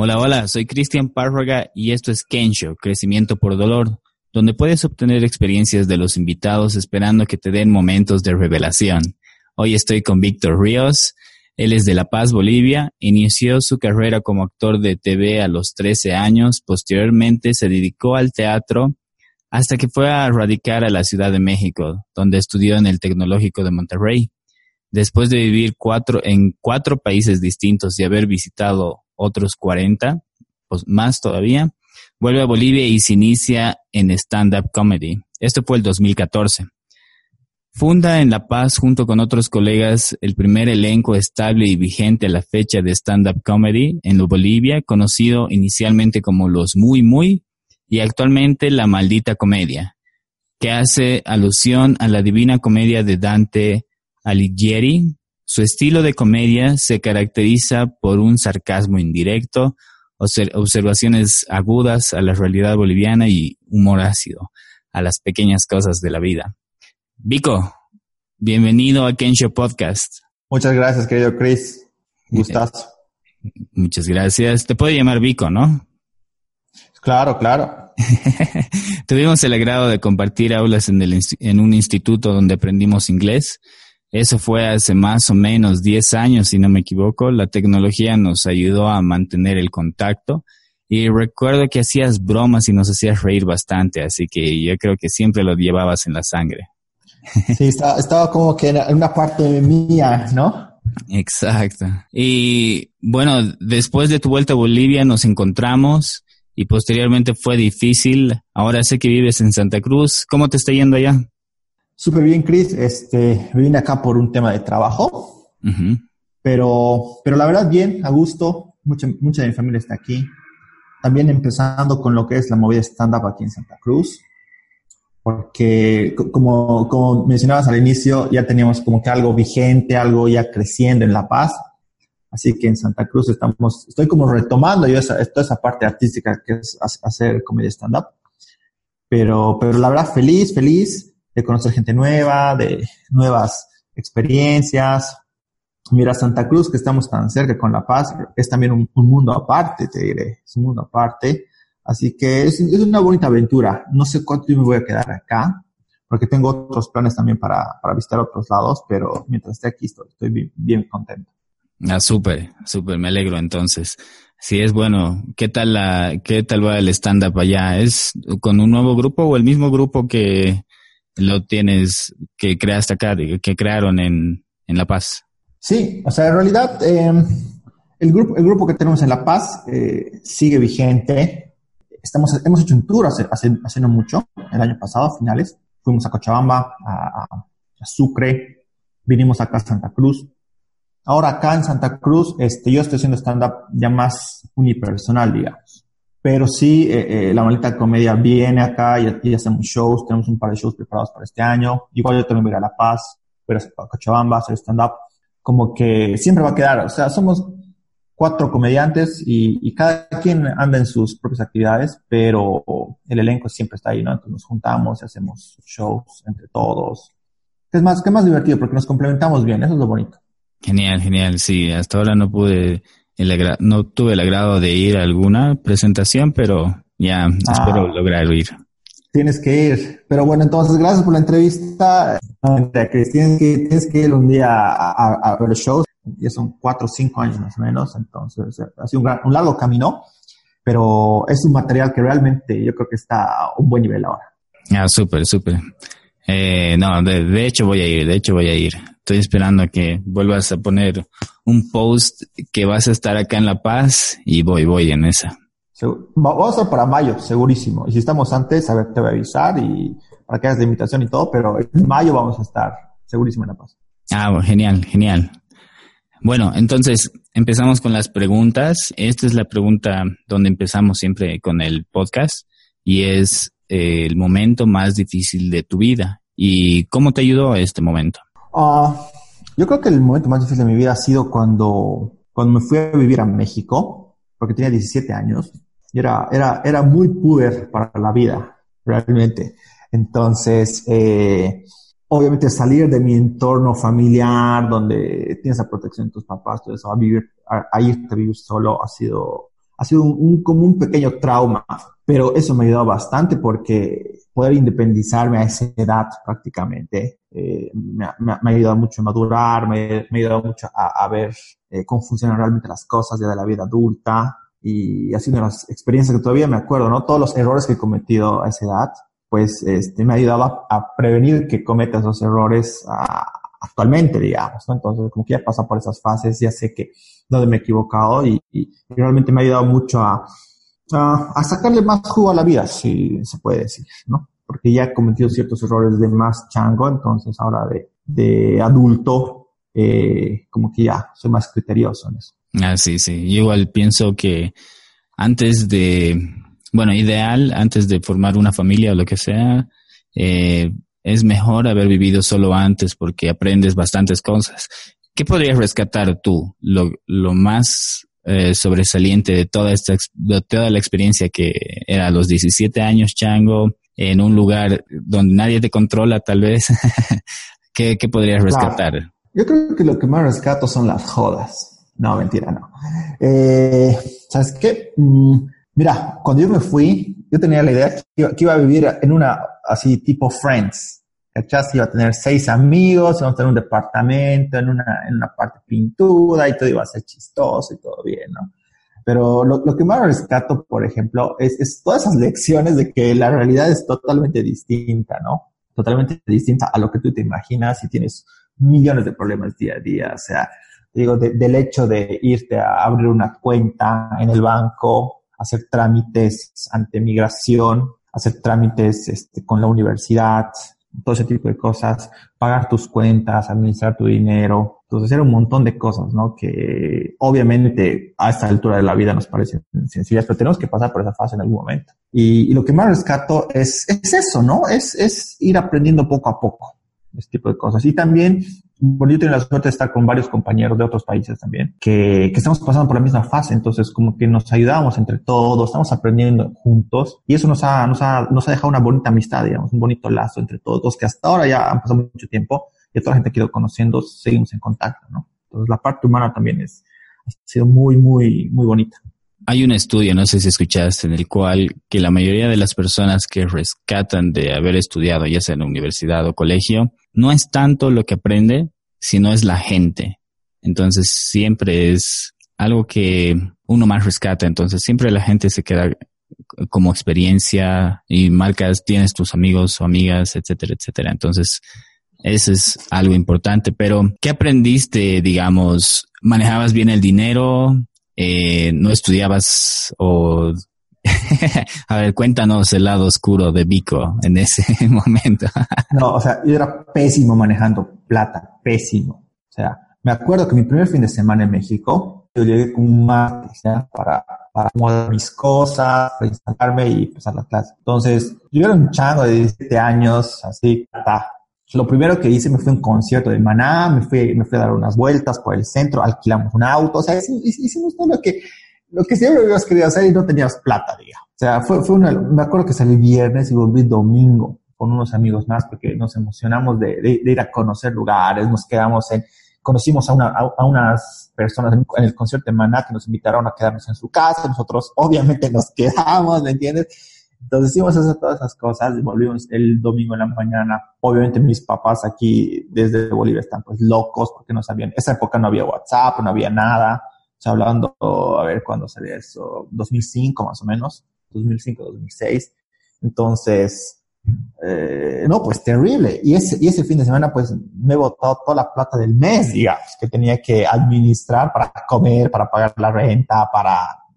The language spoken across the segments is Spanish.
Hola, hola, soy Cristian Párraga y esto es Kensho, Crecimiento por Dolor, donde puedes obtener experiencias de los invitados esperando que te den momentos de revelación. Hoy estoy con Víctor Ríos, él es de La Paz, Bolivia, inició su carrera como actor de TV a los 13 años, posteriormente se dedicó al teatro hasta que fue a radicar a la Ciudad de México, donde estudió en el Tecnológico de Monterrey. Después de vivir cuatro, en cuatro países distintos y haber visitado otros 40, pues más todavía, vuelve a Bolivia y se inicia en stand-up comedy. Esto fue el 2014. Funda en La Paz junto con otros colegas el primer elenco estable y vigente a la fecha de stand-up comedy en Bolivia, conocido inicialmente como Los Muy Muy y actualmente La Maldita Comedia, que hace alusión a la divina comedia de Dante Alighieri, su estilo de comedia se caracteriza por un sarcasmo indirecto, observaciones agudas a la realidad boliviana y humor ácido a las pequeñas cosas de la vida. Vico, bienvenido a Kensho Podcast. Muchas gracias, querido Chris. Gustazo. Muchas gracias. Te puedo llamar Vico, ¿no? Claro, claro. Tuvimos el agrado de compartir aulas en, el, en un instituto donde aprendimos inglés eso fue hace más o menos 10 años, si no me equivoco. La tecnología nos ayudó a mantener el contacto y recuerdo que hacías bromas y nos hacías reír bastante, así que yo creo que siempre lo llevabas en la sangre. Sí, estaba, como que en una parte mía, ¿no? Exacto. Y bueno, después de tu vuelta a Bolivia nos encontramos y posteriormente fue difícil. Ahora sé que vives en Santa Cruz. ¿Cómo te está yendo allá? Súper bien, Chris. Este, vine acá por un tema de trabajo, pero, pero la verdad bien, a gusto. Mucha, mucha de mi familia está aquí. También empezando con lo que es la movida stand-up aquí en Santa Cruz, porque como, como mencionabas al inicio, ya teníamos como que algo vigente, algo ya creciendo en La Paz. Así que en Santa Cruz estamos, estoy como retomando yo esa, toda esa parte artística que es hacer comedia stand-up. Pero, pero la verdad, feliz, feliz de conocer gente nueva, de nuevas experiencias. Mira, Santa Cruz, que estamos tan cerca con La Paz, es también un, mundo aparte, te diré, es un mundo aparte. Así que es, una bonita aventura. No sé cuánto tiempo voy a quedar acá, porque tengo otros planes también para, para visitar otros lados, pero mientras esté aquí estoy, estoy bien, contento. Ah, súper, súper, me alegro entonces. Sí, es bueno. ¿Qué tal la, qué tal va el stand-up allá? ¿Es con un nuevo grupo o el mismo grupo que, lo tienes, que creaste acá, que crearon en, La Paz. Sí, o sea, en realidad em, el, grupo, el grupo que tenemos en La Paz eh, sigue vigente. Estamos, hemos hecho un tour hace, no mucho, el año pasado, a finales. Fuimos a Cochabamba, a, a Sucre, vinimos acá a Santa Cruz. Ahora acá en Santa Cruz, este, yo estoy haciendo stand-up ya más unipersonal, digamos. Pero sí, eh, eh, la maldita comedia viene acá y, hacemos shows, tenemos un par de shows preparados para este año. Igual yo también voy a La Paz, voy a Cochabamba, hacer stand-up. Como que siempre va a quedar, o sea, somos cuatro comediantes y, y, cada quien anda en sus propias actividades, pero el elenco siempre está ahí, ¿no? Entonces nos juntamos y hacemos shows entre todos. Es más, que más divertido porque nos complementamos bien, eso es lo bonito. Genial, genial, sí, hasta ahora no pude no tuve el agrado de ir a alguna presentación, pero ya ah. espero lograr ir. Tienes que ir. Pero bueno, entonces gracias por la entrevista. Tienes que, tienes que ir un día a, ver shows. Ya son cuatro o cinco años más o menos. Entonces ha sido un, largo camino, pero es un material que realmente yo creo que está a un buen nivel ahora. Ah, súper, súper. Eh, no, de, hecho voy a ir, de hecho voy a ir. Estoy esperando a que vuelvas a poner un post que vas a estar acá en La Paz y voy, voy en esa. Vamos a estar para mayo, segurísimo. Y si estamos antes, a ver, te voy a avisar y para que hagas la invitación y todo, pero en mayo vamos a estar segurísimo en La Paz. Ah, genial, genial. Bueno, entonces empezamos con las preguntas. Esta es la pregunta donde empezamos siempre con el podcast y es eh, el momento más difícil de tu vida y cómo te ayudó este momento. Uh, yo creo que el momento más difícil de mi vida ha sido cuando, cuando me fui a vivir a México, porque tenía 17 años y era, era, era muy puber para la vida, realmente. Entonces, eh, obviamente salir de mi entorno familiar, donde tienes la protección de tus papás, todo eso, a vivir, a, irte a vivir solo ha sido, ha sido un, como un pequeño trauma, pero eso me ha ayudado bastante porque poder independizarme a esa edad prácticamente eh, me, ha, ayudado mucho a madurar, me, ha ayudado mucho a, ver eh, cómo funcionan realmente las cosas ya de la vida adulta y ha sido una de las experiencias que todavía me acuerdo, ¿no? Todos los errores que he cometido a esa edad, pues este, me ha ayudado a, prevenir que cometa esos errores actualmente, digamos, ¿no? Entonces, como que ya he pasado por esas fases, ya sé que donde me he equivocado y, realmente me ha ayudado mucho a, sacarle más jugo a la vida, si se puede decir, ¿no? Porque ya he cometido ciertos errores de más chango, entonces ahora de, adulto, eh, como que ya soy más criterioso en eso. Ah, sí, sí. Yo igual pienso que antes de, bueno, ideal, antes de formar una familia o lo que sea, eh, es mejor haber vivido solo antes porque aprendes bastantes cosas. ¿Qué podrías rescatar tú? Lo, lo más eh, sobresaliente de toda esta, de toda la experiencia que era a los 17 años, Chango, en un lugar donde nadie te controla, tal vez. ¿Qué, ¿Qué, podrías rescatar? Yo creo que lo que más rescato son las jodas. No, mentira, no. Eh, ¿Sabes qué? Mm, mira, cuando yo me fui, yo tenía la idea que iba a vivir en una así tipo Friends ¿cachás? Iba a tener seis amigos, íbamos a tener un departamento en una, en una parte pintura y todo iba a ser chistoso y todo bien, ¿no? Pero lo, lo que más rescato, por ejemplo, es, es, todas esas lecciones de que la realidad es totalmente distinta, ¿no? Totalmente distinta a lo que tú te imaginas y tienes millones de problemas día a día. O sea, digo, del hecho de irte a abrir una cuenta en el banco, hacer trámites ante migración, hacer trámites este, con la universidad, todo ese tipo de cosas, pagar tus cuentas, administrar tu dinero. Entonces era un montón de cosas, ¿no? Que obviamente a esta altura de la vida nos parecen sencillas, pero tenemos que pasar por esa fase en algún momento. Y, lo que más rescato es, es eso, ¿no? Es, es ir aprendiendo poco a poco este tipo de cosas. Y también bueno, yo tengo la suerte de estar con varios compañeros de otros países también, que, que estamos pasando por la misma fase, entonces como que nos ayudamos entre todos, estamos aprendiendo juntos y eso nos ha, nos ha, nos ha dejado una bonita amistad, digamos, un bonito lazo entre todos, que hasta ahora ya han pasado mucho tiempo y toda la gente que ido conociendo, seguimos en contacto, ¿no? Entonces la parte humana también es, ha sido muy, muy, muy bonita. Hay un estudio, no sé si escuchaste, en el cual que la mayoría de las personas que rescatan de haber estudiado, ya sea en universidad o colegio, no es tanto lo que aprende, sino es la gente. Entonces siempre es algo que uno más rescata. Entonces siempre la gente se queda como experiencia y marcas, tienes tus amigos o amigas, etcétera, etcétera. Entonces, eso es algo importante. Pero, ¿qué aprendiste, digamos? ¿Manejabas bien el dinero? Eh, ¿No estudiabas o a ver, cuéntanos el lado oscuro de Vico en ese momento. no, o sea, yo era pésimo manejando plata, pésimo. O sea, me acuerdo que mi primer fin de semana en México, yo llegué con un martes para, para acomodar mis cosas, para instalarme y empezar la clase. Entonces, yo era un chango de 17 años, así, ta. Lo primero que hice me fue un concierto de Maná, me fui, me fui a dar unas vueltas por el centro, alquilamos un auto, o sea, hicimos todo lo que lo que siempre habías querido hacer y no tenías plata, digamos. O sea, fue, fue una, me acuerdo que salí viernes y volví domingo con unos amigos más porque nos emocionamos de, de, ir a conocer lugares, nos quedamos en, conocimos a, una, a, unas personas en, el concierto de Maná que nos invitaron a quedarnos en su casa, nosotros obviamente nos quedamos, ¿me entiendes? Entonces hicimos todas esas cosas y volvimos el domingo en la mañana. Obviamente mis papás aquí desde Bolivia están pues locos porque no sabían, esa época no había WhatsApp, no había nada sea, hablando, a ver cuándo sería eso, 2005 más o menos, 2005, 2006. Entonces, eh, no, pues terrible. Y ese, y ese fin de semana, pues me he botado toda la plata del mes, digamos, que tenía que administrar para comer, para pagar la renta, para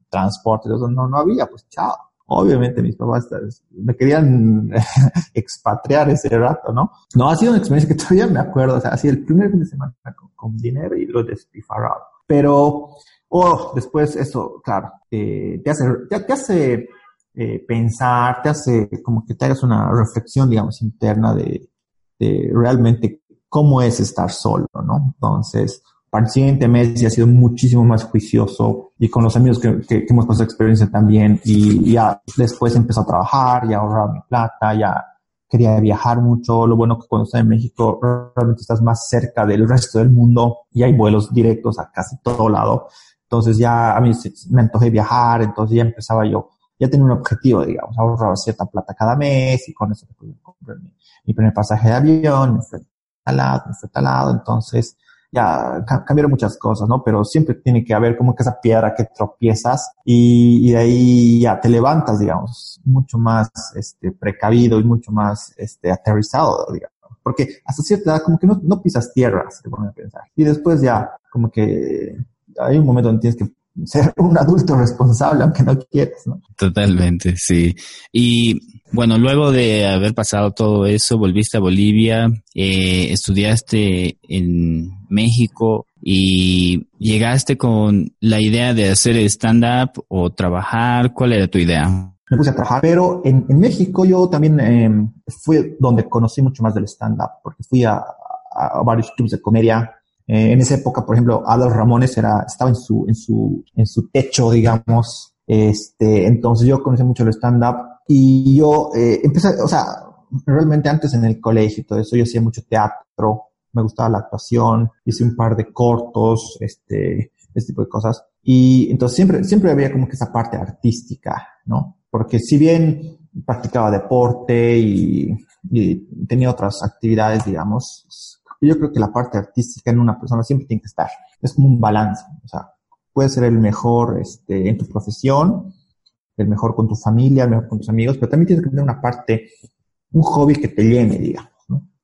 transporte. Eso no, no había, pues chao. Obviamente mis papás me querían expatriar ese rato, ¿no? No, ha sido una experiencia que todavía me acuerdo, o sea, así el primer fin de semana con, dinero y lo despifarrado. Pero Oh, después eso, claro, eh, te hace, te, hace eh, pensar, te hace como que te hagas una reflexión, digamos, interna de, realmente cómo es estar solo, ¿no? Entonces, para el siguiente mes ya ha sido muchísimo más juicioso y con los amigos que, que, hemos pasado experiencia también y ya después empezó a trabajar, ya ahorrar mi plata, ya quería viajar mucho. Lo bueno que cuando estás en México realmente estás más cerca del resto del mundo y hay vuelos directos a casi todo lado. Entonces ya a mí me antojé viajar, entonces ya empezaba yo, ya tenía un objetivo, digamos, ahorraba cierta plata cada mes y con eso pude comprar mi, primer pasaje de avión, me fui a lado, me fui a lado, entonces ya cambiaron muchas cosas, ¿no? Pero siempre tiene que haber como que esa piedra que tropiezas y, y de ahí ya te levantas, digamos, mucho más este, precavido y mucho más este, aterrizado, digamos. Porque hasta cierta edad como que no, no pisas tierra, se te pone a pensar. Y después ya como que hay un momento donde tienes que ser un adulto responsable, aunque no quieras, ¿no? Totalmente, sí. Y bueno, luego de haber pasado todo eso, volviste a Bolivia, eh, estudiaste en México y llegaste con la idea de hacer stand-up o trabajar. ¿Cuál era tu idea? Me puse a trabajar, pero en, México yo también eh, fui donde conocí mucho más del stand-up, porque fui a, a varios clubs de comedia eh, en esa época, por ejemplo, Adolfo Ramones era, estaba en su, en su, en su techo, digamos. Este, entonces yo conocí mucho el stand-up y yo eh, empecé, o sea, realmente antes en el colegio y todo eso, yo hacía mucho teatro, me gustaba la actuación, hice un par de cortos, este, este tipo de cosas. Y entonces siempre, siempre había como que esa parte artística, ¿no? Porque si bien practicaba deporte y, y tenía otras actividades, digamos, yo creo que la parte artística en una persona siempre tiene que estar. Es como un balance. O sea, puedes ser el mejor este, en tu profesión, el mejor con tu familia, el mejor con tus amigos, pero también tienes que tener una parte, un hobby que te llene, digamos.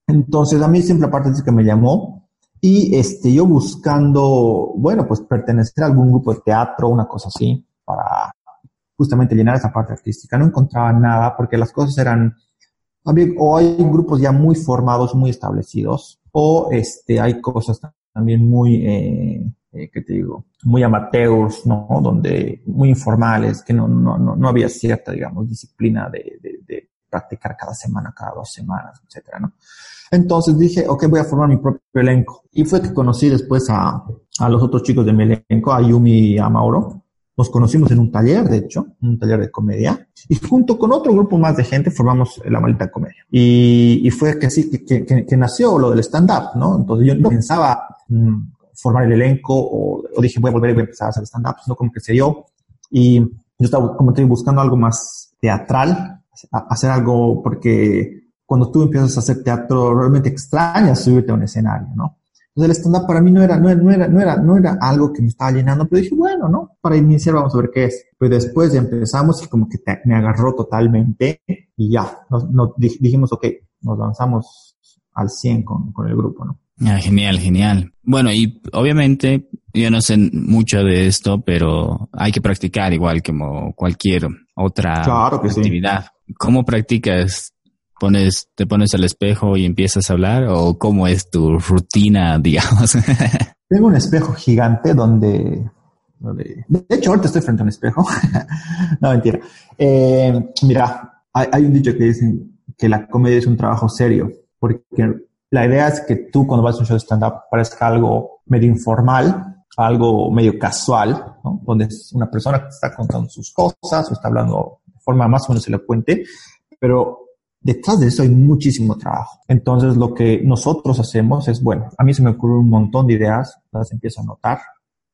Entonces, a mí siempre la parte que me llamó y este, yo buscando, bueno, pues pertenecer a algún grupo de teatro, una cosa así, para justamente llenar esa parte artística. No encontraba nada porque las cosas eran, o hay grupos ya muy formados, muy establecidos, o este, hay cosas también muy, eh, eh, ¿qué te digo? Muy amateurs, ¿no? Donde, muy informales, que no, no, no, había cierta, digamos, disciplina de, de, practicar cada semana, cada dos semanas, etcétera, ¿no? Entonces dije, ok, voy a formar mi propio elenco. Y fue que conocí después a, a los otros chicos de mi elenco, a Yumi y a Mauro, nos conocimos en un taller, de hecho, un taller de comedia, y junto con otro grupo más de gente formamos la maldita comedia. Y, y fue que así que, que, que, nació lo del stand-up, ¿no? Entonces yo no pensaba mm, formar el elenco o, o, dije voy a volver y voy a empezar a hacer stand-up, sino como que se dio. Y yo estaba, como te buscando algo más teatral, hacer algo porque cuando tú empiezas a hacer teatro realmente extrañas subirte a un escenario, ¿no? Entonces el stand-up para mí no era, no, era, no, era, no era algo que me estaba llenando, pero dije, bueno, ¿no? Para iniciar vamos a ver qué es. Pues después empezamos y como que me agarró totalmente y ya, nos, dijimos, ok, nos lanzamos al 100 con, con el grupo, ¿no? Ah, genial, genial. Bueno, y obviamente yo no sé mucho de esto, pero hay que practicar igual como cualquier otra actividad. ¿Cómo practicas pones, te pones al espejo y empiezas a hablar o cómo es tu rutina, digamos? Tengo un espejo gigante donde, de hecho ahorita estoy frente a un espejo. no, mentira. Eh, mira, hay, un dicho que dicen que la comedia es un trabajo serio, porque la idea es que tú cuando vas a un show de stand-up parezca algo medio informal, algo medio casual, ¿no? donde es una persona que está contando sus cosas o está hablando de forma más o menos elocuente, pero detrás de eso hay muchísimo trabajo. Entonces lo que nosotros hacemos es, bueno, a mí se me ocurren un montón de ideas, las empiezo a anotar,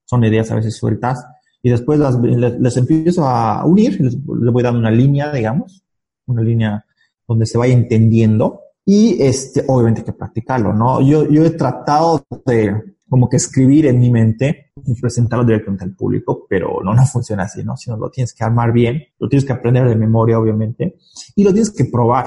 son ideas a veces sueltas, y después las, les, empiezo a unir, les, voy dando una línea, digamos, una línea donde se vaya entendiendo, y este, obviamente hay que practicarlo, ¿no? Yo, yo he tratado de como que escribir en mi mente y presentarlo directamente al público, pero no, no funciona así, ¿no? Sino lo tienes que armar bien, lo tienes que aprender de memoria, obviamente, y lo tienes que probar.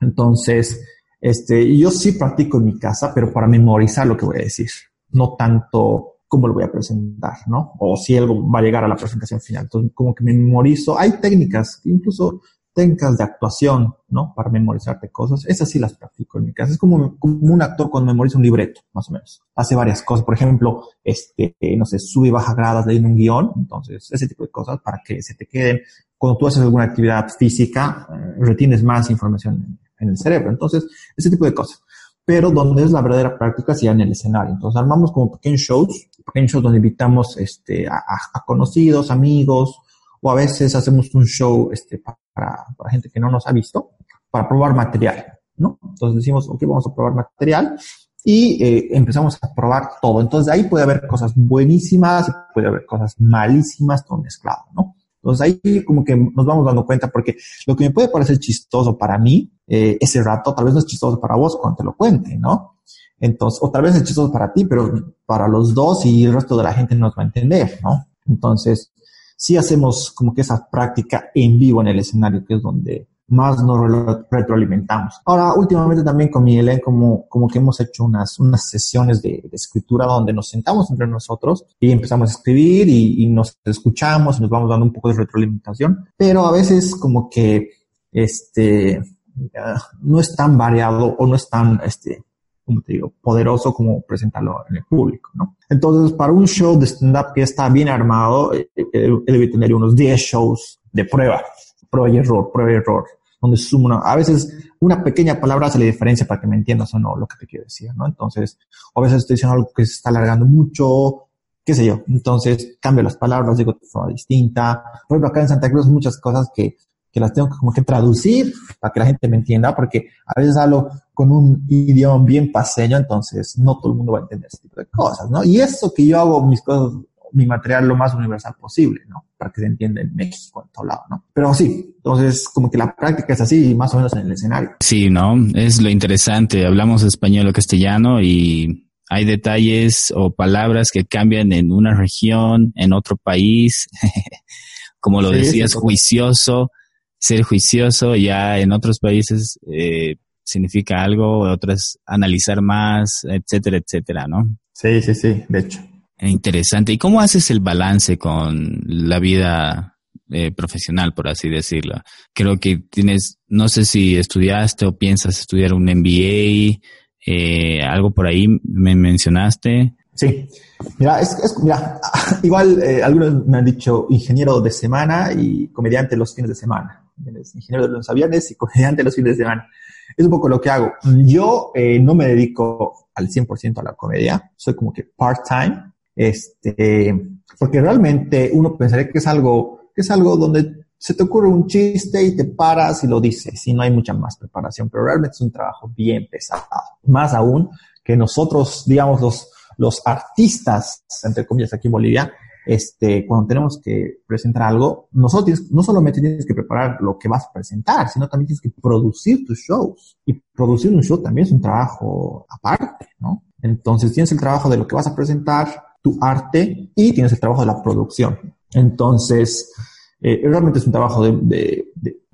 Entonces, este, yo sí practico en mi casa, pero para memorizar lo que voy a decir, no tanto cómo lo voy a presentar, ¿no? O si algo va a llegar a la presentación final. Entonces, como que me memorizo. Hay técnicas, incluso técnicas de actuación, ¿no? Para memorizarte cosas. Esas sí las practico en mi casa. Es como, como un actor cuando memoriza un libreto, más o menos. Hace varias cosas. Por ejemplo, este, no sé, sube y baja gradas leyendo un guion. Entonces, ese tipo de cosas para que se te queden. Cuando tú haces alguna actividad física, eh, retienes más información en, el cerebro. Entonces, ese tipo de cosas. Pero donde es la verdadera práctica ya en el escenario. Entonces, armamos como pequeños shows, pequeños shows donde invitamos, este, a, a conocidos, amigos, o a veces hacemos un show este, para, para gente que no nos ha visto, para probar material, ¿no? Entonces decimos, ok, vamos a probar material y eh, empezamos a probar todo. Entonces ahí puede haber cosas buenísimas, puede haber cosas malísimas, todo mezclado, ¿no? Entonces ahí como que nos vamos dando cuenta porque lo que me puede parecer chistoso para mí eh, ese rato, tal vez no es chistoso para vos cuando te lo cuente, ¿no? Entonces, o tal vez es chistoso para ti, pero para los dos y el resto de la gente no nos va a entender, ¿no? Entonces, sí hacemos como que esa práctica en vivo en el escenario, que es donde más nos retroalimentamos. Ahora, últimamente también con Miguel, como, como que hemos hecho unas, unas sesiones de, escritura donde nos sentamos entre nosotros y empezamos a escribir y, nos escuchamos y nos vamos dando un poco de retroalimentación, pero a veces como que este, no es tan variado o no es tan, este, como te digo, poderoso como presentarlo en el público, ¿no? Entonces, para un show de stand-up que está bien armado, eh, eh, debe tener unos 10 shows de prueba, prueba y error, prueba y error donde suma, a veces una pequeña palabra hace la diferencia para que me entiendas o no lo que te quiero decir, ¿no? Entonces, a veces estoy diciendo algo que se está alargando mucho, qué sé yo. Entonces, cambio las palabras, digo de forma distinta. Por ejemplo, acá en Santa Cruz muchas cosas que, que las tengo que como que traducir para que la gente me entienda, porque a veces hablo con un idioma bien paseño, entonces no todo el mundo va a entender ese tipo de cosas, ¿no? Y eso que yo hago mis cosas mi material lo más universal posible, ¿no? Para que se entienda en México, en todo lado, ¿no? Pero sí, entonces como que la práctica es así, más o menos en el escenario. Sí, ¿no? Es lo interesante. Hablamos español o castellano y hay detalles o palabras que cambian en una región, en otro país. como lo decías, juicioso, ser juicioso ya en otros países eh, significa algo, otras analizar más, etcétera, etcétera, ¿no? Sí, sí, sí, de hecho. Interesante. ¿Y cómo haces el balance con la vida eh, profesional, por así decirlo? Creo que tienes, no sé si estudiaste o piensas estudiar un MBA, eh, algo por ahí me mencionaste. Sí, mira, es, mira igual eh, algunos me han dicho ingeniero de semana y comediante los fines de semana. Ingeniero de los aviones y comediante los fines de semana. Es un poco lo que hago. Yo no me dedico al 100% a la comedia, soy como que part-time este, porque realmente uno pensaría que es algo, que es algo donde se te ocurre un chiste y te paras y lo dices y no hay mucha más preparación, pero realmente es un trabajo bien pesado. Más aún que nosotros, digamos, los, los artistas, entre comillas, aquí en Bolivia, este, cuando tenemos que presentar algo, nosotros no solamente tienes que preparar lo que vas a presentar, sino también tienes que producir tus shows. Y producir un show también es un trabajo aparte, ¿no? Entonces tienes el trabajo de lo que vas a presentar, tu arte y tienes el trabajo de la producción. Entonces, eh, realmente es un trabajo de,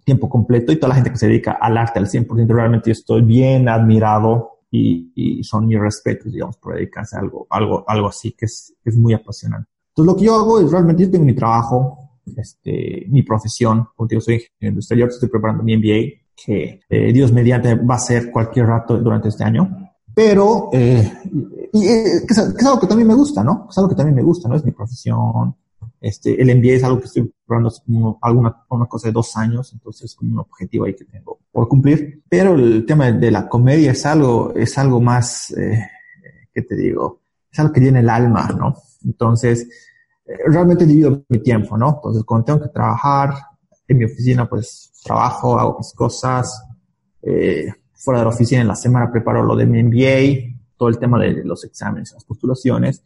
tiempo completo y toda la gente que se dedica al arte al 100%, realmente estoy bien admirado y, son mis respetos, digamos, por dedicarse a algo, algo, algo así que es muy apasionante. Entonces, lo que yo hago es realmente, yo tengo mi trabajo, este, mi profesión, como digo, soy ingeniero industrial, estoy preparando mi MBA, que eh, Dios mediante va a ser cualquier rato durante este año pero eh, y, eh, que, es, algo que también me gusta, ¿no? Es algo que también me gusta, ¿no? Es mi profesión. Este, el MBA es algo que estoy probando como alguna una cosa de dos años, entonces es como un objetivo ahí que tengo por cumplir. Pero el tema de, la comedia es algo, es algo más, eh, ¿qué te digo? Es algo que tiene el alma, ¿no? Entonces, realmente divido mi tiempo, ¿no? Entonces, cuando tengo que trabajar en mi oficina, pues trabajo, hago mis cosas, eh, fuera de la oficina en la semana preparo lo de mi MBA, todo el tema de los exámenes, las postulaciones,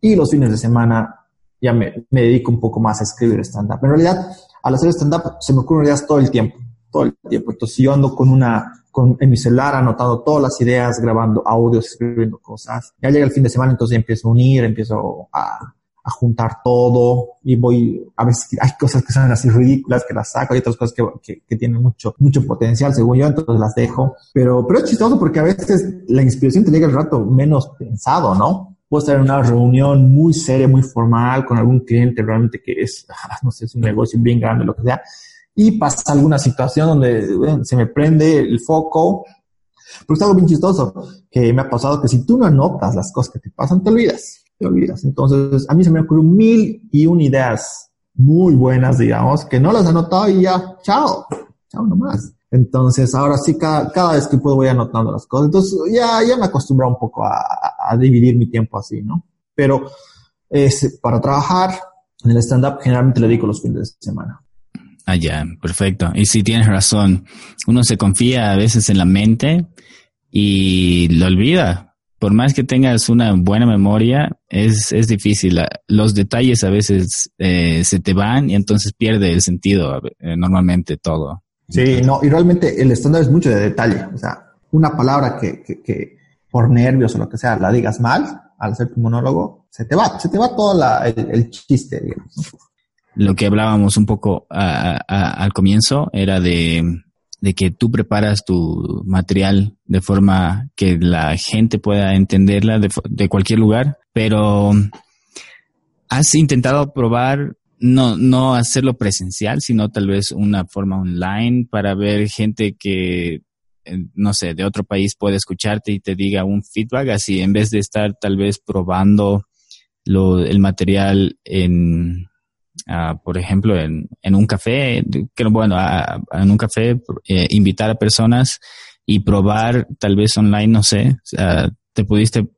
y los fines de semana ya me, me dedico un poco más a escribir stand-up. En realidad, al hacer stand-up se me ocurren ideas todo el tiempo, todo el tiempo. Entonces yo ando con una, con, en mi celular anotando todas las ideas, grabando audios, escribiendo cosas. Ya llega el fin de semana, entonces empiezo a unir, empiezo a, a juntar todo y voy, a veces hay cosas que son así ridículas que las saco, hay otras cosas que, que, tienen mucho, mucho potencial según yo, entonces las dejo. Pero, pero es chistoso porque a veces la inspiración te llega el rato menos pensado, ¿no? Puedo estar en una reunión muy seria, muy formal con algún cliente realmente que es, no sé, es un negocio bien grande, lo que sea, y pasa alguna situación donde se me prende el foco, pero es algo bien chistoso que me ha pasado que si tú no anotas las cosas que te pasan, te olvidas te olvidas. Entonces, a mí se me ocurrió mil y un ideas muy buenas, digamos, que no las he anotado y ya, chao, chao nomás. Entonces, ahora sí, cada, cada vez que puedo voy anotando las cosas. Entonces, ya, ya me acostumbrado un poco a, a, dividir mi tiempo así, ¿no? Pero es, para trabajar en el stand-up generalmente le dedico los fines de semana. Ah, ya, perfecto. Y sí, tienes razón. Uno se confía a veces en la mente y lo olvida por más que tengas una buena memoria, es, es difícil. Los detalles a veces eh, se te van y entonces pierde el sentido eh, normalmente todo. Sí, no, y realmente el estándar es mucho de detalle. O sea, una palabra que, que, que, por nervios o lo que sea la digas mal al hacer tu monólogo, se te va, se te va todo el, chiste, digamos. Lo que hablábamos un poco al comienzo era de de que tú preparas tu material de forma que la gente pueda entenderla de, cualquier lugar, pero has intentado probar no, no hacerlo presencial, sino tal vez una forma online para ver gente que, eh, no sé, de otro país puede escucharte y te diga un feedback, así en vez de estar tal vez probando lo, el material en, por ejemplo, en, en, un café, que bueno, en un café, eh, invitar a personas y probar tal vez online, no sé, ¿te pudiste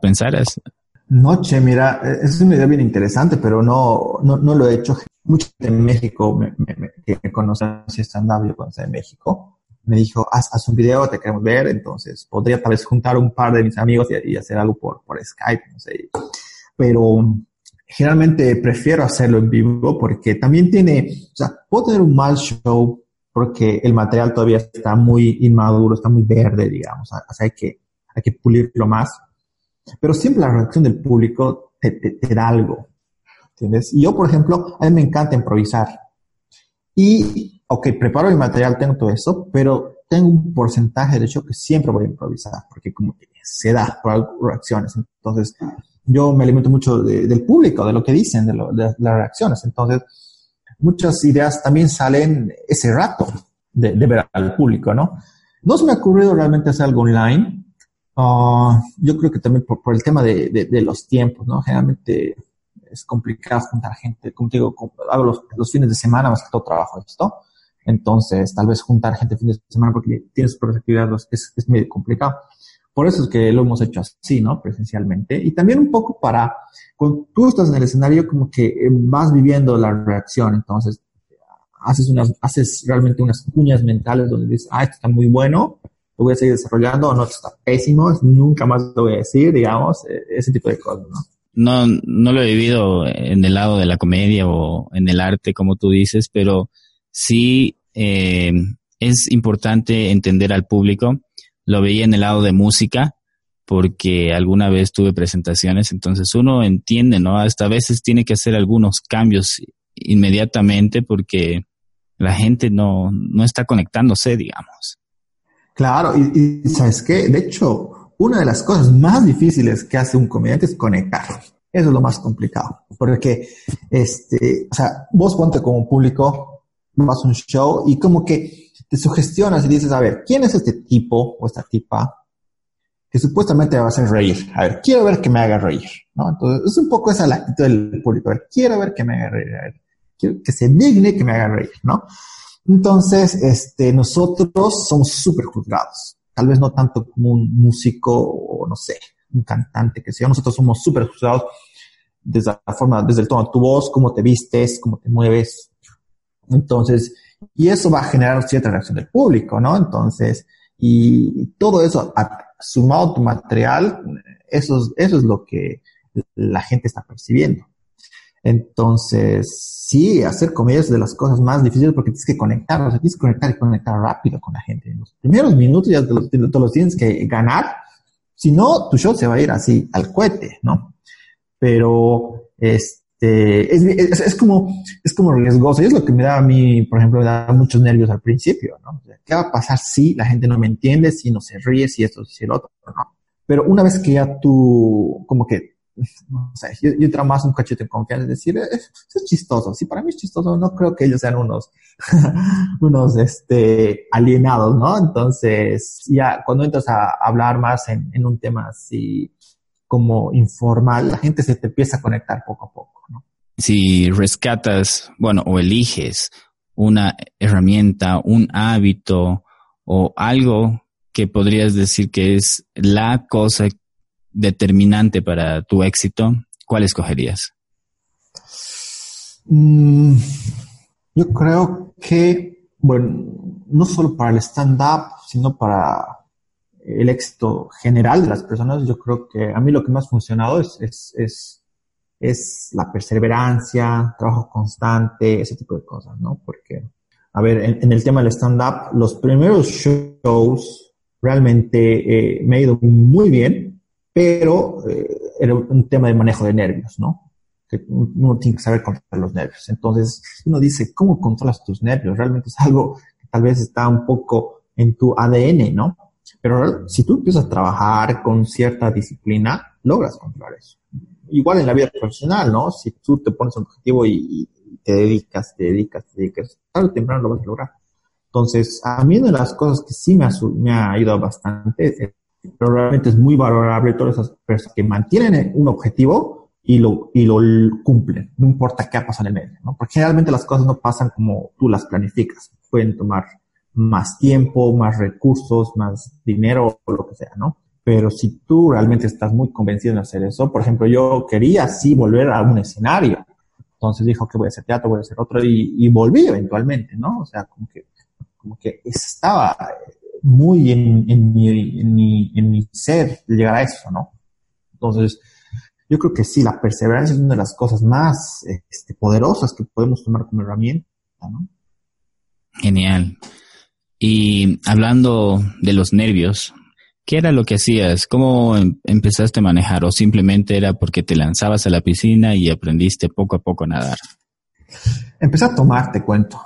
pensar eso? Noche, mira, es una idea bien interesante, pero no, no, no lo he hecho. Mucho en México, me, me, que me conocen si stand-up, yo en México, me dijo, haz, haz, un video, te queremos ver, entonces podría tal vez juntar un par de mis amigos y, y hacer algo por, por Skype, no sé. Pero generalmente prefiero hacerlo en vivo porque también tiene, o sea, puedo tener un mal show porque el material todavía está muy inmaduro, está muy verde, digamos, o sea, hay que, hay que pulirlo más. Pero siempre la reacción del público te, te, da algo, ¿entiendes? Y yo, por ejemplo, a mí me encanta improvisar. Y, ok, preparo el material, tengo todo eso, pero tengo un porcentaje de show que siempre voy a improvisar, porque como que se da por reacciones. Entonces, yo me alimento mucho del público, de lo que dicen, de, las reacciones. Entonces, muchas ideas también salen ese rato de, ver al público, ¿no? No se me ha ocurrido realmente hacer algo online. Ah, yo creo que también por, el tema de, los tiempos, ¿no? Generalmente es complicado juntar gente. Como te digo, hago los, fines de semana más que todo trabajo esto. Entonces, tal vez juntar gente fines de semana porque tienes sus actividades es, es medio complicado. Por eso es que lo hemos hecho así, ¿no? Presencialmente. Y también un poco para, cuando tú estás en el escenario, como que eh, vas viviendo la reacción. Entonces, haces unas, haces realmente unas cuñas mentales donde dices, ah, esto está muy bueno, lo voy a seguir desarrollando, o no, esto está pésimo, nunca más lo voy a decir, digamos, eh, ese tipo de cosas, ¿no? No, no lo he vivido en el lado de la comedia o en el arte, como tú dices, pero sí eh, es importante entender al público lo veía en el lado de música, porque alguna vez tuve presentaciones, entonces uno entiende, ¿no? Hasta a veces tiene que hacer algunos cambios inmediatamente porque la gente no, no está conectándose, digamos. Claro, y, ¿sabes qué? De hecho, una de las cosas más difíciles que hace un comediante es conectar. Eso es lo más complicado, porque, este, o sea, vos ponte como público, vas a un show y como que te sugestionas y dices, a ver, ¿quién es este tipo o esta tipa que supuestamente va a hacer reír? A ver, quiero ver que me haga reír, ¿no? Entonces, es un poco esa la actitud del público, a ver, quiero ver que me haga reír, quiero que se digne que me haga reír, ¿no? Entonces, este, nosotros somos súper juzgados. Tal vez no tanto como un músico o, no sé, un cantante que sea. Nosotros somos súper juzgados desde la forma, desde el tono de tu voz, cómo te vistes, cómo te mueves. Entonces, y eso va a generar cierta reacción del público, ¿no? Entonces, y todo eso sumado a tu material, eso es, eso es lo que la gente está percibiendo. Entonces, sí, hacer comedia es de las cosas más difíciles porque tienes que conectar, o sea, tienes que conectar y conectar rápido con la gente. En los primeros minutos ya te los, te los tienes que ganar, si no, tu show se va a ir así al cohete, ¿no? Pero, este, este, es, como, es como riesgoso. Y es lo que me da a mí, por ejemplo, me da muchos nervios al principio, ¿no? ¿Qué va a pasar si la gente no me entiende, si no se ríe, si esto, si el otro. Pero una vez que ya tú, como que, no sé, yo, yo más un cachete en confianza, es decir, es, es, chistoso. Si para mí es chistoso, no creo que ellos sean unos, unos, este, alienados, ¿no? Entonces, ya cuando entras a hablar más en, un tema así, como informal, la gente se te empieza a conectar poco a poco. Si rescatas, bueno, o eliges una herramienta, un hábito o algo que podrías decir que es la cosa determinante para tu éxito, ¿cuál escogerías? Mm, yo creo que, bueno, no solo para el stand-up, sino para el éxito general de las personas, yo creo que a mí lo que más ha funcionado es, es, es, es la perseverancia, trabajo constante, ese tipo de cosas, ¿no? Porque, a ver, en, el tema del stand-up, los primeros shows realmente eh, me ha ido muy bien, pero eh, era un tema de manejo de nervios, ¿no? Uno tiene que saber controlar los nervios. Entonces, uno dice, ¿cómo controlas tus nervios? Realmente es algo que tal vez está un poco en tu ADN, ¿no? Pero si tú empiezas a trabajar con cierta disciplina, logras controlar eso. Igual en la vida profesional, ¿no? Si tú te pones un objetivo y, te dedicas, te dedicas, te dedicas, tarde o temprano lo vas a lograr. Entonces, a mí una de las cosas que sí me ha, me ha ayudado bastante, pero realmente es muy valorable todas esas personas que mantienen un objetivo y lo, y lo cumplen, no importa qué pasa en el medio, ¿no? Porque generalmente las cosas no pasan como tú las planificas, pueden tomar más tiempo, más recursos, más dinero o lo que sea, ¿no? Pero si tú realmente estás muy convencido en hacer eso, por ejemplo, yo quería sí volver a un escenario. Entonces dijo que voy a hacer teatro, voy a hacer otro y, y volví eventualmente, ¿no? O sea, como que, como que estaba muy en, en, mi, en, mi, en mi ser llegar a eso, ¿no? Entonces, yo creo que sí, la perseverancia es una de las cosas más este, poderosas que podemos tomar como herramienta, ¿no? Genial. Y hablando de los nervios, ¿qué era lo que hacías? ¿Cómo em-, empezaste a manejar? ¿O simplemente era porque te lanzabas a la piscina y aprendiste poco a poco a nadar? Empecé a tomar, te cuento.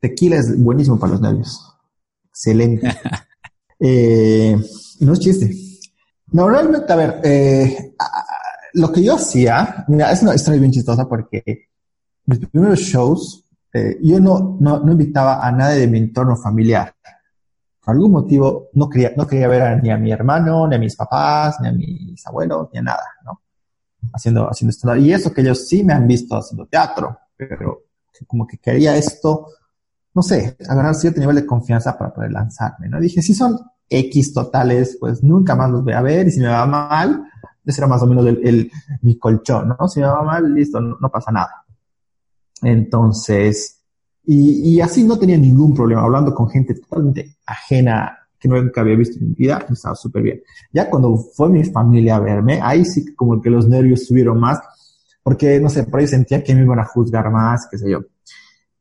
Tequila es buenísimo para los nervios. Excelente. eh, no es chiste. No, realmente, a ver, eh, lo que yo hacía, mira, es una historia bien chistosa porque mis primeros shows este, yo no, no, no, invitaba a nadie de mi entorno familiar. Por algún motivo no quería, no quería ver ni a mi hermano, ni a mis papás, ni a mis abuelos, ni a nada, ¿no? Haciendo, haciendo esto. Y eso que ellos sí me han visto haciendo teatro, pero como que quería esto, no sé, agarrar cierto nivel de confianza para poder lanzarme, ¿no? dije, si son X totales, pues nunca más los voy a ver y si me va mal, ese era más o menos el, mi colchón, ¿no? Si me va mal, listo, no pasa nada. Entonces, y, así no tenía ningún problema, hablando con gente totalmente ajena que nunca había visto en mi vida, estaba súper bien. Ya cuando fue mi familia a verme, ahí sí como que los nervios subieron más, porque, no sé, por ahí sentía que me iban a juzgar más, qué sé yo.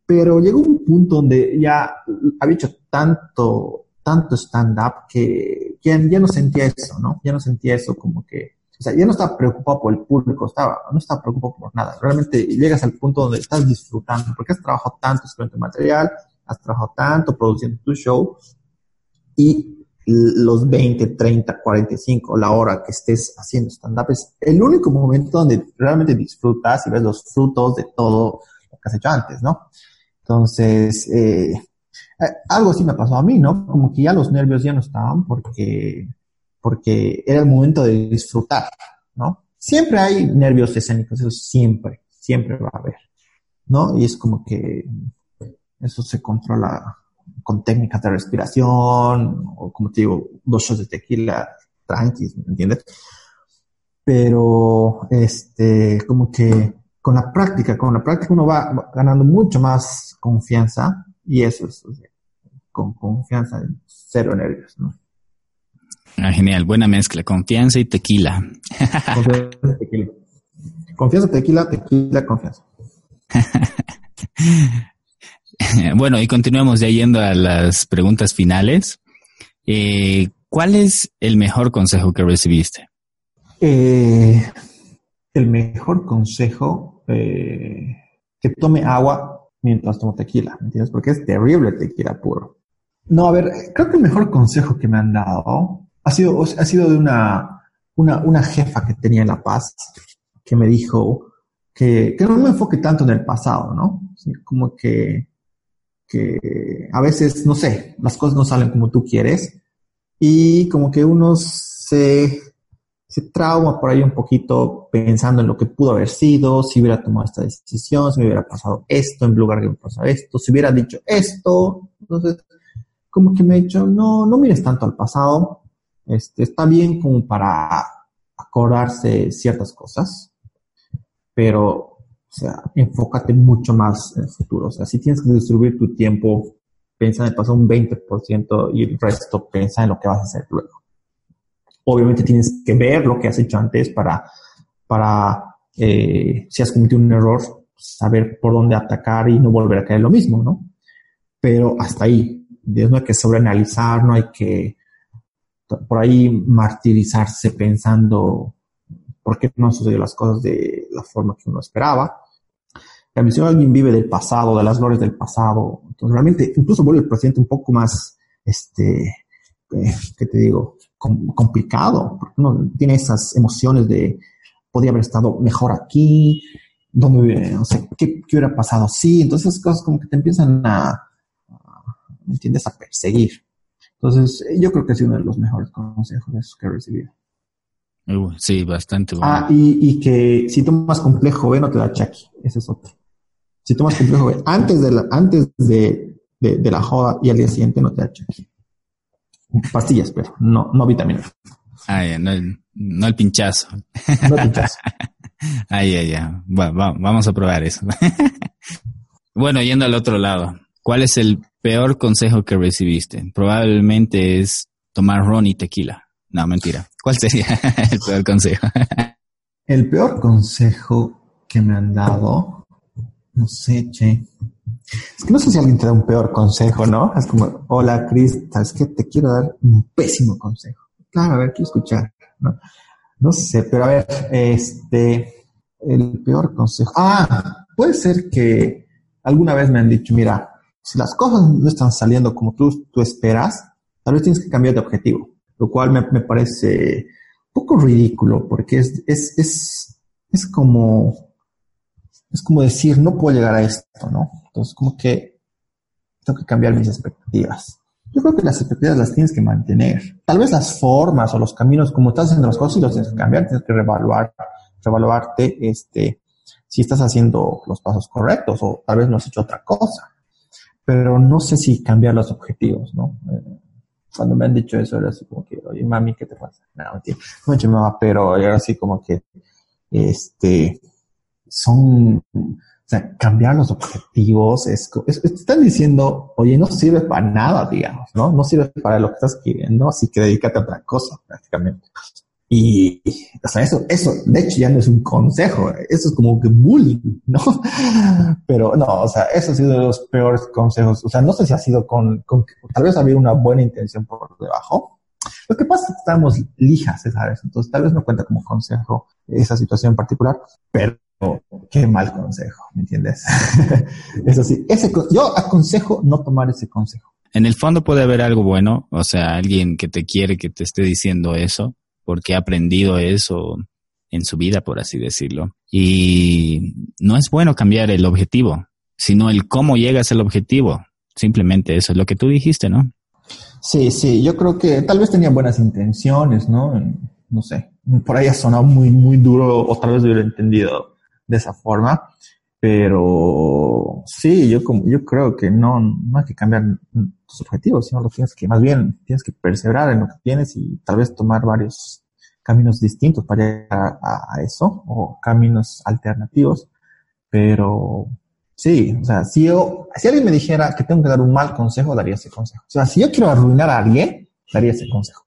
Pero llegó un punto donde ya había hecho tanto, tanto stand-up que, que ya no sentía eso, ¿no? Ya no sentía eso como que o sea, ya no estaba preocupado por el público, estaba, no estaba preocupado por nada. Realmente llegas al punto donde estás disfrutando, porque has trabajado tanto escribiendo material, has trabajado tanto produciendo tu show, y los 20, 30, 45, la hora que estés haciendo stand-up es el único momento donde realmente disfrutas y ves los frutos de todo lo que has hecho antes, ¿no? Entonces, eh, eh algo así me pasó a mí, ¿no? Como que ya los nervios ya no estaban porque porque era el momento de disfrutar, ¿no? Siempre hay nervios escénicos, eso siempre, siempre va a haber, ¿no? Y es como que eso se controla con técnicas de respiración, o como te digo, dos shots de tequila tranquilos, ¿me entiendes? Pero, este, como que con la práctica, con la práctica uno va ganando mucho más confianza y eso es, con confianza, cero nervios, ¿no? Ah, genial, buena mezcla, confianza y tequila. Confianza y tequila. Confianza, tequila, tequila, confianza. bueno, y continuamos ya yendo a las preguntas finales. Eh, ¿Cuál es el mejor consejo que recibiste? Eh, el mejor consejo, eh, que tome agua mientras tomo tequila, ¿me entiendes? Porque es terrible el tequila puro. No, a ver, creo que el mejor consejo que me han dado ha sido, ha sido de una, una, una jefa que tenía en La Paz que me dijo que, que no me enfoque tanto en el pasado, ¿no? como que, que a veces, no sé, las cosas no salen como tú quieres y como que uno se, se trauma por ahí un poquito pensando en lo que pudo haber sido, si hubiera tomado esta decisión, si me hubiera pasado esto en lugar que me pasara esto, si hubiera dicho esto. Entonces, como que me he dicho, no, no mires tanto al pasado, este, está bien como para acordarse ciertas cosas, pero, enfócate mucho más en el futuro. O sea, si tienes que distribuir tu tiempo piensa en el pasado un 20% y el resto piensa en lo que vas a hacer luego. Obviamente tienes que ver lo que has hecho antes para, para eh, si has cometido un error, saber por dónde atacar y no volver a caer lo mismo, ¿no? Pero hasta ahí. No hay que sobreanalizar, no hay que por ahí martirizarse pensando por qué no sucedió las cosas de la forma que uno esperaba. La si alguien vive del pasado, de las glorias del pasado, entonces realmente incluso vuelve el presente un poco más, este, eh, ¿qué te digo? complicado, porque uno tiene esas emociones de podría haber estado mejor aquí, donde, no sé, ¿qué, qué hubiera pasado Sí, entonces esas cosas como que te empiezan a, ¿me entiendes?, a perseguir. Entonces, yo creo que ha sido uno de los mejores consejos que he recibido. sí, bastante bueno. Ah, y, y, que si tomas complejo B no te da chaki, ese es otro. Si tomas complejo B antes de la, antes de, de, la joda y al día siguiente no te da chaki. Pastillas, pero no, no vitamina. Ah, no, no el pinchazo. No el pinchazo. Ay, ay, ay. Bueno, vamos a probar eso. bueno, yendo al otro lado. ¿Cuál es el peor consejo que recibiste? Probablemente es tomar ron y tequila. No, mentira. ¿Cuál sería el peor consejo? el peor consejo que me han dado, no sé, che. Es que no sé si alguien te da un peor consejo, ¿no? Es como, hola, Cris, ¿sabes qué? Te quiero dar un pésimo consejo. Claro, a ver, quiero escuchar, ¿no? No sé, pero a ver, este, el peor consejo. Ah, puede ser que alguna vez me han dicho, mira, si las cosas no están saliendo como tú, tú esperas, tal vez tienes que cambiar de objetivo, lo cual me, me parece un poco ridículo porque es, es, es, es como, es como decir, no puedo llegar a esto, ¿no? Entonces, como que tengo que cambiar mis expectativas. Yo creo que las expectativas las tienes que mantener. Tal vez las formas o los caminos, como estás haciendo las cosas, y los tienes que cambiar, tienes que reevaluar, reevaluarte, este, si estás haciendo los pasos correctos o tal vez no has hecho otra cosa pero no sé si cambiar los objetivos, ¿no? Eh, cuando me han dicho eso era así como que, oye, mami, ¿qué te pasa? No, tío, no, mamá, pero era así como que, este, son, o sea, cambiar los objetivos es, es, están diciendo, oye, no sirve para nada, digamos, ¿no? No sirve para lo que estás queriendo, así que dedícate a otra cosa, prácticamente. Y, sea, eso, eso, de hecho ya no es un consejo, eso es como que bullying, ¿no? Pero no, o sea, eso ha sido de los peores consejos. O sea, no sé si ha sido con, tal vez había una buena intención por debajo. Lo que pasa es que estamos lijas, ¿sabes? Entonces tal vez no cuenta como consejo esa situación particular, pero qué mal consejo, ¿me entiendes? eso sí, ese, yo aconsejo no tomar ese consejo. En el fondo puede haber algo bueno, o sea, alguien que te quiere que te esté diciendo eso, porque ha aprendido eso en su vida, por así decirlo. Y no es bueno cambiar el objetivo, sino el cómo llegas al objetivo. Simplemente eso es lo que tú dijiste, ¿no? Sí, sí, yo creo que tal vez tenía buenas intenciones, ¿no? No sé, por ahí ha sonado muy, muy duro, o tal vez lo hubiera entendido de esa forma, pero sí, yo como, yo creo que no, no hay que cambiar tus objetivos, sino lo tienes que, más bien, tienes que perseverar en lo que tienes y tal vez tomar varios caminos distintos para llegar a, eso, o caminos alternativos, pero sí, o sea, si yo, si alguien me dijera que tengo que dar un mal consejo, daría ese consejo. O sea, si yo quiero arruinar a alguien, daría ese consejo.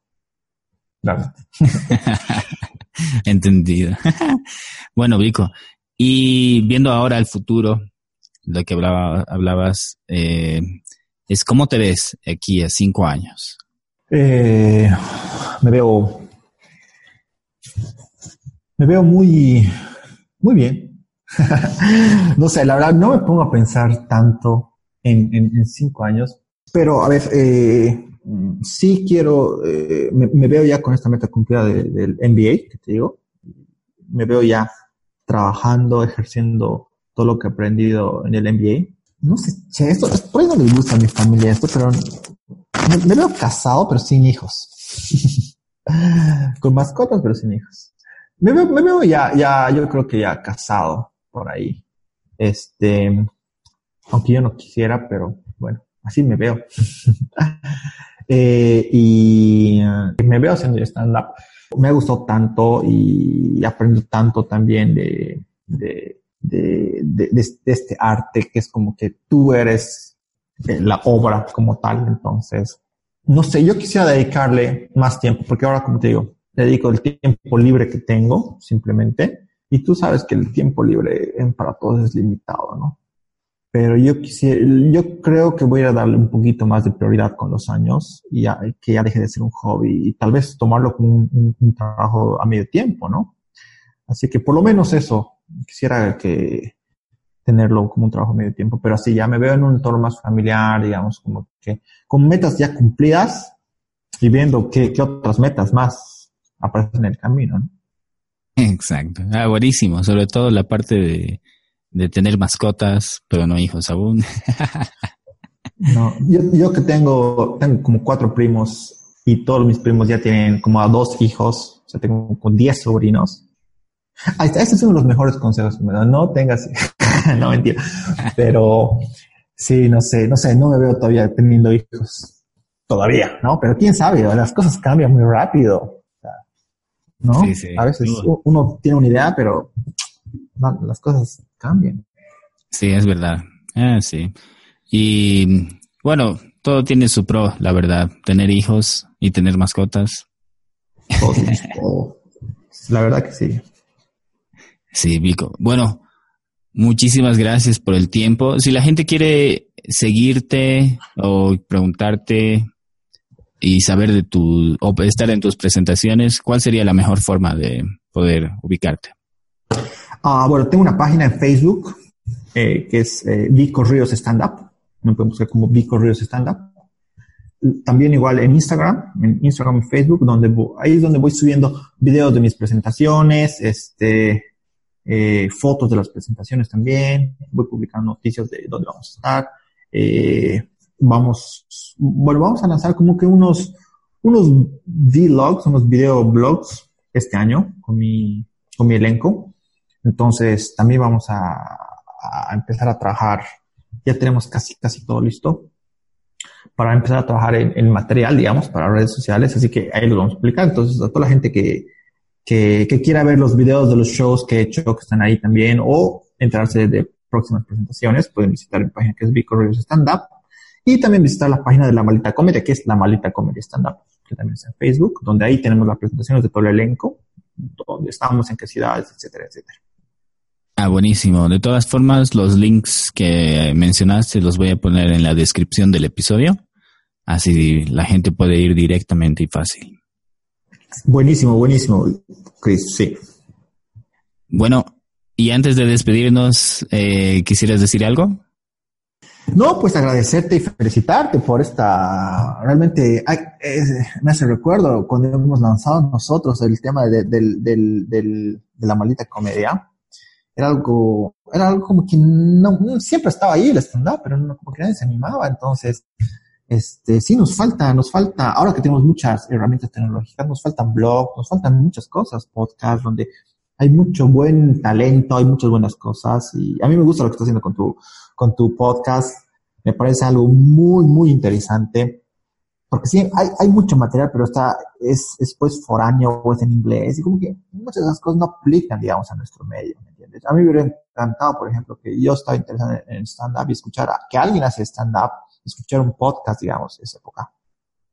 Realmente. Entendido. bueno, Vico, y viendo ahora el futuro, lo que hablaba, hablabas, eh, es cómo te ves aquí a cinco años. Eh, me veo, me veo muy, muy bien. no sé, la verdad no me pongo a pensar tanto en, cinco años, pero a ver, eh, sí quiero, me, veo ya con esta meta cumplida del MBA, que te digo, me veo ya trabajando, ejerciendo todo lo que he aprendido en el MBA. No sé, che, esto, por ahí no le gusta a mi familia esto, pero me, veo casado, pero sin hijos. Con mascotas, pero sin hijos. Me veo, me veo ya, ya, yo creo que ya casado por ahí. Este, aunque yo no quisiera, pero bueno, así me veo. eh, y me veo haciendo stand-up me gustado tanto y aprendo tanto también de, de, de, de, este arte que es como que tú eres la obra como tal. Entonces, no sé, yo quisiera dedicarle más tiempo, porque ahora, como te digo, dedico el tiempo libre que tengo, simplemente, y tú sabes que el tiempo libre para todos es limitado, ¿no? Pero yo quisiera, yo creo que voy a darle un poquito más de prioridad con los años y que ya deje de ser un hobby y tal vez tomarlo como un, un trabajo a medio tiempo, ¿no? Así que por lo menos eso, quisiera que tenerlo como un trabajo a medio tiempo, pero así ya me veo en un entorno más familiar, digamos, como que con metas ya cumplidas y viendo qué, qué otras metas más aparecen en el camino. ¿no? Exacto. Ah, buenísimo. Sobre todo la parte de, de tener mascotas, pero no hijos aún. no, yo, yo que tengo, tengo como cuatro primos y todos mis primos ya tienen como a dos hijos, o sea, tengo con diez sobrinos. Ahí está, este es uno de los mejores consejos que me dan. No tengas, no mentira. Pero sí, no sé, no sé, no me veo todavía teniendo hijos. Todavía, ¿no? Pero quién sabe, las cosas cambian muy rápido. ¿No? Sí, sí. A veces uno tiene una idea, pero las cosas cambian. Sí, es verdad. Ah, sí. Y bueno, todo tiene su pro, la verdad. Tener hijos y tener mascotas. La verdad que sí. Sí, Vico. Bueno, muchísimas gracias por el tiempo. Si la gente quiere seguirte o preguntarte y saber de tu, o estar en tus presentaciones, ¿cuál sería la mejor forma de poder ubicarte? Ah, bueno, tengo una página en Facebook eh, que es eh, Vico Ríos Stand Up. Me pueden buscar como Vico Ríos Stand Up. También igual en Instagram, en Instagram y Facebook, donde ahí es donde voy subiendo videos de mis presentaciones, este, eh, fotos de las presentaciones también, voy publicando noticias de dónde vamos a estar, eh, vamos, bueno, vamos a lanzar como que unos, unos vlogs, unos videoblogs este año con mi, con mi elenco. Entonces también vamos a, empezar a trabajar, ya tenemos casi, casi todo listo para empezar a trabajar en, en material, digamos, para redes sociales, así que ahí lo vamos a publicar. Entonces, a toda la gente que, que, quiera ver los videos de los shows que he hecho, que están ahí también, o enterarse de próximas presentaciones, pueden visitar mi página que es Vico Rivers Stand Up. Y también visitar la página de La Malita Comedia, que es La Malita Comedia Stand Up, que también está en Facebook, donde ahí tenemos las presentaciones de todo el elenco, donde estamos, en qué ciudades, etcétera, etcétera. Ah, buenísimo. De todas formas, los links que mencionaste los voy a poner en la descripción del episodio. Así la gente puede ir directamente y fácil. Buenísimo, buenísimo, Chris, sí. Bueno, y antes de despedirnos, eh, ¿quisieras decir algo? No, pues agradecerte y felicitarte por esta, realmente, me hace recuerdo cuando hemos lanzado nosotros el tema de, de la maldita comedia, era algo, era algo como que no, siempre estaba ahí el stand-up, pero no, como que nadie se animaba, entonces, este, sí nos falta, nos falta, ahora que tenemos muchas herramientas tecnológicas, nos faltan blogs, nos faltan muchas cosas, podcasts, donde hay mucho buen talento, hay muchas buenas cosas y a mí me gusta lo que estás haciendo con tu, con tu podcast, me parece algo muy, muy interesante, porque sí, hay, hay mucho material, pero está, es, es pues foráneo o es en inglés y como que muchas de esas cosas no aplican, digamos, a nuestro medio, ¿me entiendes? A mí me hubiera encantado, por ejemplo, que yo estaba interesado en stand-up y escuchar a, que alguien hace stand-up escuchar un podcast, digamos, esa época.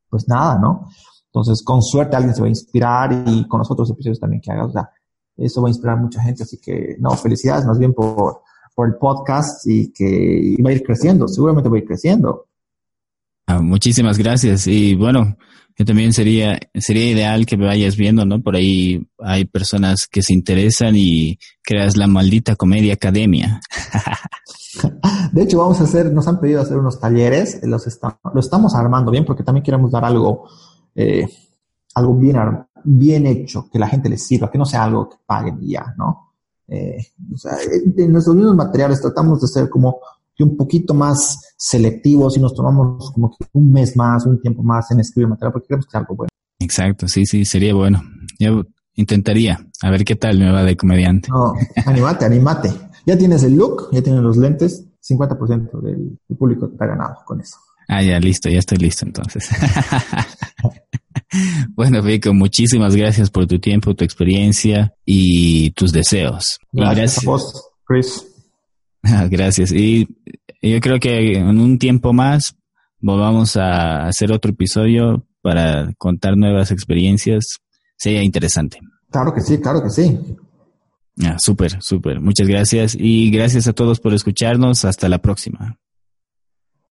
Pues nada, ¿no? Entonces, con suerte alguien se va a inspirar y con los otros episodios también que hagas, o sea, eso va a inspirar a mucha gente, así que, no, felicidades más bien por, por el podcast y que va a ir creciendo, seguramente va a ir creciendo. Ah, muchísimas gracias y bueno, yo también sería, sería ideal que me vayas viendo, ¿no? Por ahí hay personas que se interesan y creas la maldita comedia academia. De hecho, vamos a hacer, nos han pedido hacer unos talleres, los lo estamos armando bien porque también queremos dar algo, eh, algo bien, bien hecho, que la gente les sirva, que no sea algo que paguen ya, ¿no? Eh, en nuestros mismos materiales tratamos de ser como un poquito más selectivos y nos tomamos como que un mes más, un tiempo más en escribir material porque queremos que sea algo bueno. Exacto, sí, sí, sería bueno. Yo intentaría, a ver qué tal me va de comediante. No, animate, animate. Ya tienes el look, ya tienes los lentes, 50% del, público te ha ganado con eso. Ah, ya, listo, ya estoy listo entonces. bueno, Vico, muchísimas gracias por tu tiempo, tu experiencia y tus deseos. Gracias, a vos, Chris. gracias. Y yo creo que en un tiempo más volvamos a hacer otro episodio para contar nuevas experiencias. Sería interesante. Claro que sí, claro que sí. Ah, súper, súper. Muchas gracias y gracias a todos por escucharnos. Hasta la próxima.